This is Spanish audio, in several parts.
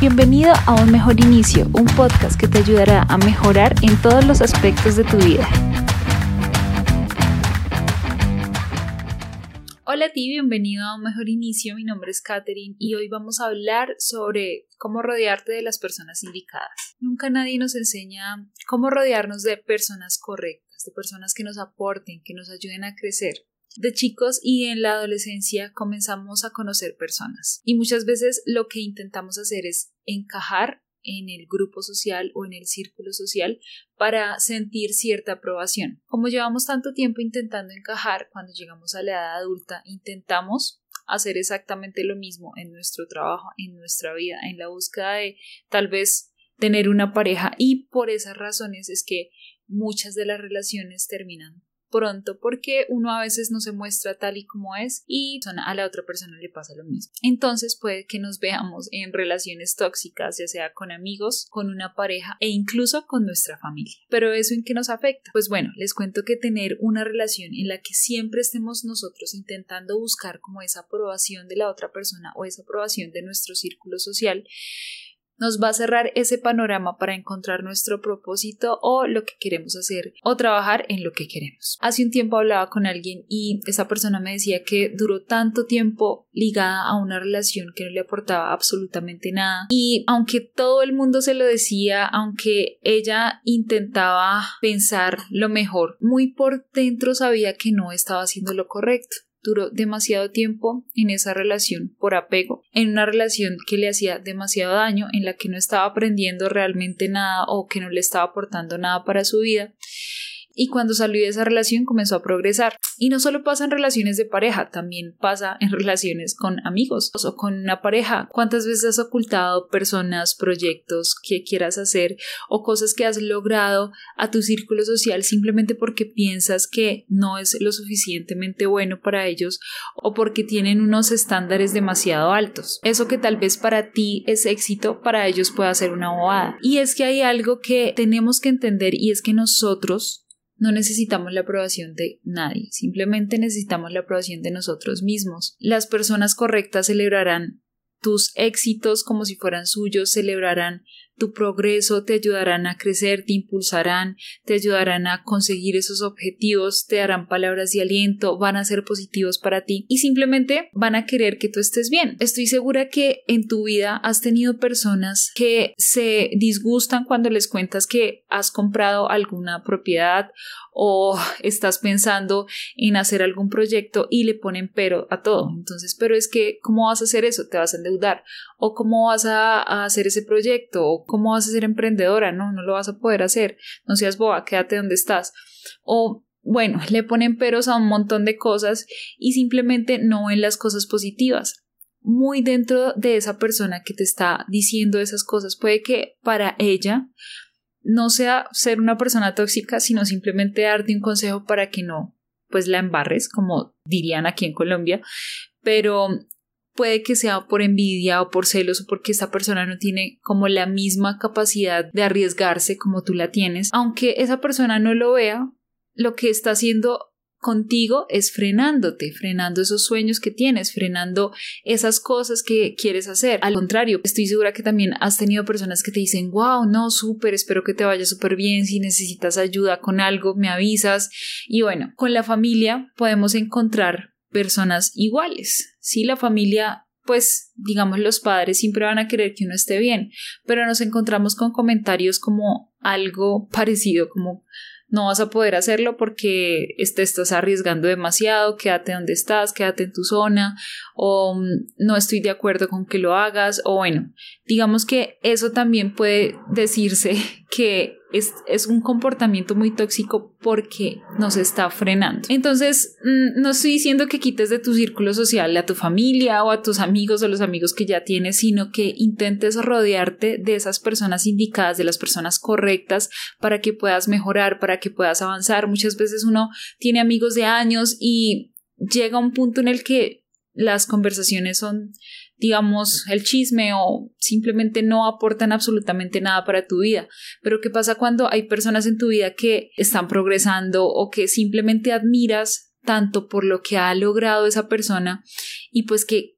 Bienvenido a Un Mejor Inicio, un podcast que te ayudará a mejorar en todos los aspectos de tu vida. Hola a ti, bienvenido a Un Mejor Inicio, mi nombre es Katherine y hoy vamos a hablar sobre cómo rodearte de las personas indicadas. Nunca nadie nos enseña cómo rodearnos de personas correctas, de personas que nos aporten, que nos ayuden a crecer. De chicos y en la adolescencia comenzamos a conocer personas y muchas veces lo que intentamos hacer es encajar en el grupo social o en el círculo social para sentir cierta aprobación. Como llevamos tanto tiempo intentando encajar, cuando llegamos a la edad adulta intentamos hacer exactamente lo mismo en nuestro trabajo, en nuestra vida, en la búsqueda de tal vez tener una pareja y por esas razones es que muchas de las relaciones terminan pronto porque uno a veces no se muestra tal y como es y a la otra persona le pasa lo mismo. Entonces puede que nos veamos en relaciones tóxicas, ya sea con amigos, con una pareja e incluso con nuestra familia. Pero eso en qué nos afecta? Pues bueno, les cuento que tener una relación en la que siempre estemos nosotros intentando buscar como esa aprobación de la otra persona o esa aprobación de nuestro círculo social nos va a cerrar ese panorama para encontrar nuestro propósito o lo que queremos hacer o trabajar en lo que queremos. Hace un tiempo hablaba con alguien y esa persona me decía que duró tanto tiempo ligada a una relación que no le aportaba absolutamente nada y aunque todo el mundo se lo decía, aunque ella intentaba pensar lo mejor, muy por dentro sabía que no estaba haciendo lo correcto duró demasiado tiempo en esa relación por apego, en una relación que le hacía demasiado daño, en la que no estaba aprendiendo realmente nada o que no le estaba aportando nada para su vida y cuando salió de esa relación comenzó a progresar. Y no solo pasa en relaciones de pareja, también pasa en relaciones con amigos o con una pareja. ¿Cuántas veces has ocultado personas, proyectos que quieras hacer o cosas que has logrado a tu círculo social simplemente porque piensas que no es lo suficientemente bueno para ellos o porque tienen unos estándares demasiado altos? Eso que tal vez para ti es éxito, para ellos puede ser una bobada. Y es que hay algo que tenemos que entender y es que nosotros no necesitamos la aprobación de nadie, simplemente necesitamos la aprobación de nosotros mismos. Las personas correctas celebrarán tus éxitos como si fueran suyos, celebrarán tu progreso, te ayudarán a crecer, te impulsarán, te ayudarán a conseguir esos objetivos, te darán palabras de aliento, van a ser positivos para ti y simplemente van a querer que tú estés bien. Estoy segura que en tu vida has tenido personas que se disgustan cuando les cuentas que has comprado alguna propiedad o estás pensando en hacer algún proyecto y le ponen pero a todo. Entonces, pero es que, ¿cómo vas a hacer eso? Te vas a endeudar. O cómo vas a, a hacer ese proyecto. O cómo vas a ser emprendedora. No, no lo vas a poder hacer. No seas boba, quédate donde estás. O bueno, le ponen peros a un montón de cosas y simplemente no ven las cosas positivas. Muy dentro de esa persona que te está diciendo esas cosas, puede que para ella no sea ser una persona tóxica, sino simplemente darte un consejo para que no, pues la embarres, como dirían aquí en Colombia, pero puede que sea por envidia o por celos o porque esta persona no tiene como la misma capacidad de arriesgarse como tú la tienes, aunque esa persona no lo vea, lo que está haciendo contigo es frenándote, frenando esos sueños que tienes, frenando esas cosas que quieres hacer. Al contrario, estoy segura que también has tenido personas que te dicen, wow, no, súper, espero que te vaya súper bien, si necesitas ayuda con algo, me avisas. Y bueno, con la familia podemos encontrar personas iguales. Si la familia pues digamos los padres siempre van a querer que uno esté bien, pero nos encontramos con comentarios como algo parecido, como no vas a poder hacerlo porque te estás arriesgando demasiado, quédate donde estás, quédate en tu zona, o mm, no estoy de acuerdo con que lo hagas, o bueno, digamos que eso también puede decirse que es, un comportamiento muy tóxico porque nos está frenando. Entonces, mm, no estoy diciendo que quites de tu círculo social a tu familia o a tus amigos o los amigos que ya tienes, sino que intentes rodearte de esas personas indicadas, de las personas correctas para que puedas mejorar, para que puedas avanzar. Muchas veces uno tiene amigos de años y llega un punto en el que las conversaciones son digamos, el chisme o simplemente no aportan absolutamente nada para tu vida. Pero ¿qué pasa cuando hay personas en tu vida que están progresando o que simplemente admiras tanto por lo que ha logrado esa persona y pues que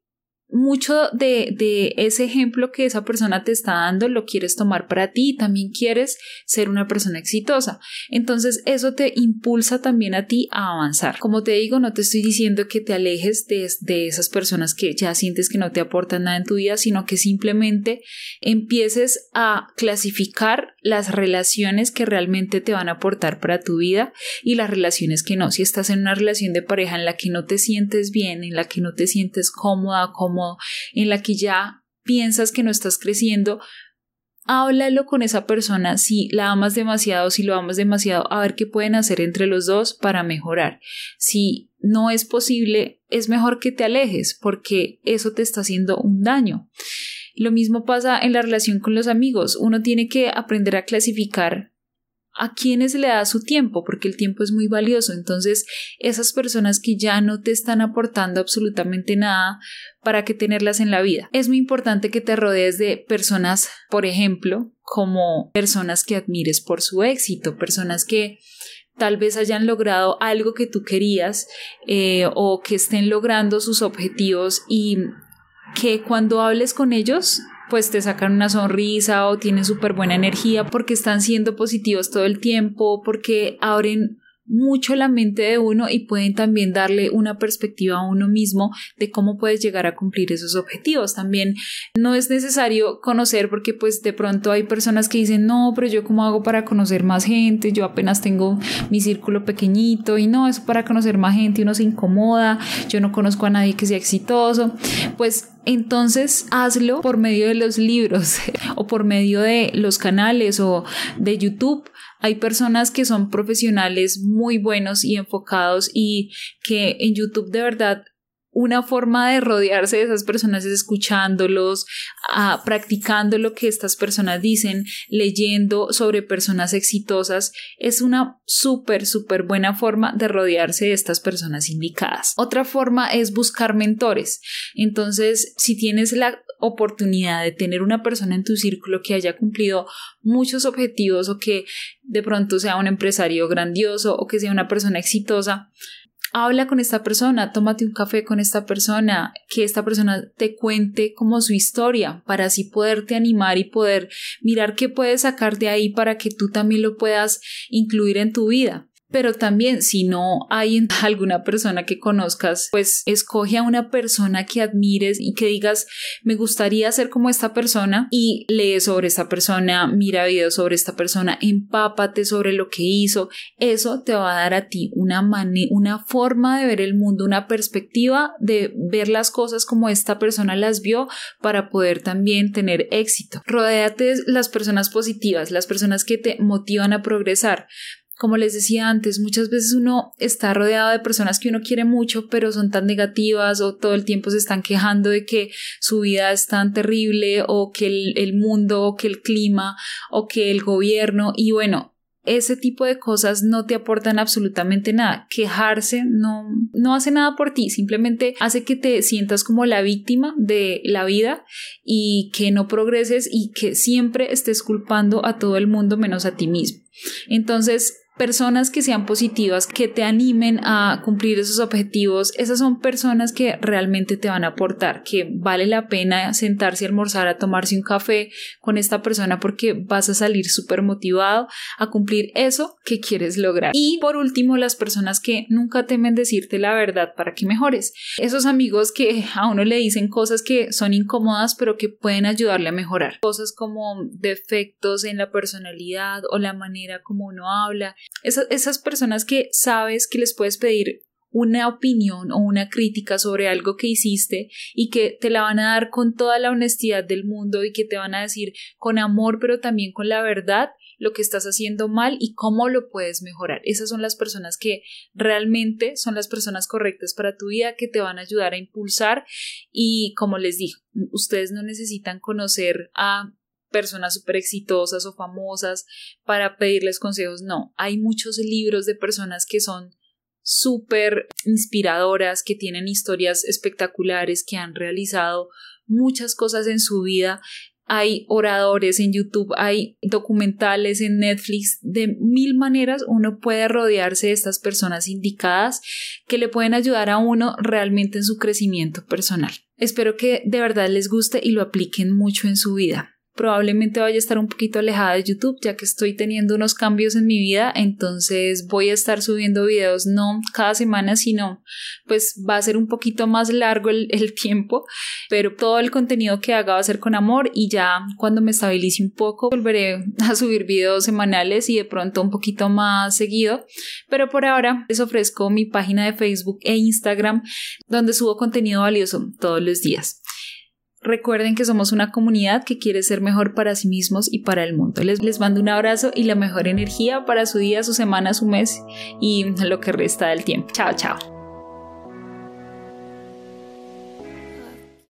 mucho de, de, ese ejemplo que esa persona te está dando lo quieres tomar para ti y también quieres ser una persona exitosa. Entonces eso te impulsa también a ti a avanzar. Como te digo, no te estoy diciendo que te alejes de, de esas personas que ya sientes que no te aportan nada en tu vida, sino que simplemente empieces a clasificar las relaciones que realmente te van a aportar para tu vida y las relaciones que no. Si estás en una relación de pareja en la que no te sientes bien, en la que no te sientes cómoda, cómoda, en la que ya piensas que no estás creciendo, háblalo con esa persona si la amas demasiado, si lo amas demasiado, a ver qué pueden hacer entre los dos para mejorar. Si no es posible, es mejor que te alejes porque eso te está haciendo un daño. Lo mismo pasa en la relación con los amigos. Uno tiene que aprender a clasificar a quienes le da su tiempo, porque el tiempo es muy valioso. Entonces, esas personas que ya no te están aportando absolutamente nada, ¿para qué tenerlas en la vida? Es muy importante que te rodees de personas, por ejemplo, como personas que admires por su éxito, personas que tal vez hayan logrado algo que tú querías eh, o que estén logrando sus objetivos y que cuando hables con ellos pues te sacan una sonrisa o tienen súper buena energía porque están siendo positivos todo el tiempo, porque abren mucho la mente de uno y pueden también darle una perspectiva a uno mismo de cómo puedes llegar a cumplir esos objetivos. También no es necesario conocer porque pues de pronto hay personas que dicen, no, pero yo cómo hago para conocer más gente, yo apenas tengo mi círculo pequeñito y no, eso para conocer más gente uno se incomoda, yo no conozco a nadie que sea exitoso. Pues entonces hazlo por medio de los libros o por medio de los canales o de YouTube. Hay personas que son profesionales muy buenos y enfocados y que en YouTube de verdad una forma de rodearse de esas personas es escuchándolos, ah, practicando lo que estas personas dicen, leyendo sobre personas exitosas. Es una súper, súper buena forma de rodearse de estas personas indicadas. Otra forma es buscar mentores. Entonces, si tienes la oportunidad de tener una persona en tu círculo que haya cumplido muchos objetivos o que de pronto sea un empresario grandioso o que sea una persona exitosa, habla con esta persona, tómate un café con esta persona, que esta persona te cuente como su historia para así poderte animar y poder mirar qué puedes sacar de ahí para que tú también lo puedas incluir en tu vida pero también si no hay alguna persona que conozcas, pues escoge a una persona que admires y que digas, me gustaría ser como esta persona y lee sobre esta persona, mira videos sobre esta persona, empápate sobre lo que hizo. Eso te va a dar a ti una, una forma de ver el mundo, una perspectiva de ver las cosas como esta persona las vio para poder también tener éxito. Rodéate las personas positivas, las personas que te motivan a progresar como les decía antes, muchas veces uno está rodeado de personas que uno quiere mucho, pero son tan negativas o todo el tiempo se están quejando de que su vida es tan terrible o que el, mundo o que el clima o que el gobierno y bueno, ese tipo de cosas no te aportan absolutamente nada. Quejarse no, no hace nada por ti, simplemente hace que te sientas como la víctima de la vida y que no progreses y que siempre estés culpando a todo el mundo menos a ti mismo. Entonces, personas que sean positivas, que te animen a cumplir esos objetivos, esas son personas que realmente te van a aportar, que vale la pena sentarse a almorzar, a tomarse un café con esta persona porque vas a salir súper motivado a cumplir eso que quieres lograr. Y por último, las personas que nunca temen decirte la verdad para que mejores. Esos amigos que a uno le dicen cosas que son incómodas pero que pueden ayudarle a mejorar. Cosas como defectos en la personalidad o la manera como uno habla esas, personas que sabes que les puedes pedir una opinión o una crítica sobre algo que hiciste y que te la van a dar con toda la honestidad del mundo y que te van a decir con amor pero también con la verdad lo que estás haciendo mal y cómo lo puedes mejorar. Esas son las personas que realmente son las personas correctas para tu vida que te van a ayudar a impulsar y como les digo, ustedes no necesitan conocer a personas súper exitosas o famosas para pedirles consejos. No, hay muchos libros de personas que son súper inspiradoras, que tienen historias espectaculares, que han realizado muchas cosas en su vida hay oradores en YouTube, hay documentales en Netflix, de mil maneras uno puede rodearse de estas personas indicadas que le pueden ayudar a uno realmente en su crecimiento personal. Espero que de verdad les guste y lo apliquen mucho en su vida probablemente vaya a estar un poquito alejada de YouTube ya que estoy teniendo unos cambios en mi vida, entonces voy a estar subiendo videos no cada semana, sino pues va a ser un poquito más largo el, tiempo, pero todo el contenido que haga va a ser con amor y ya cuando me estabilice un poco volveré a subir videos semanales y de pronto un poquito más seguido, pero por ahora les ofrezco mi página de Facebook e Instagram donde subo contenido valioso todos los días. Recuerden que somos una comunidad que quiere ser mejor para sí mismos y para el mundo. Les, les mando un abrazo y la mejor energía para su día, su semana, su mes y lo que resta del tiempo. Chao, chao.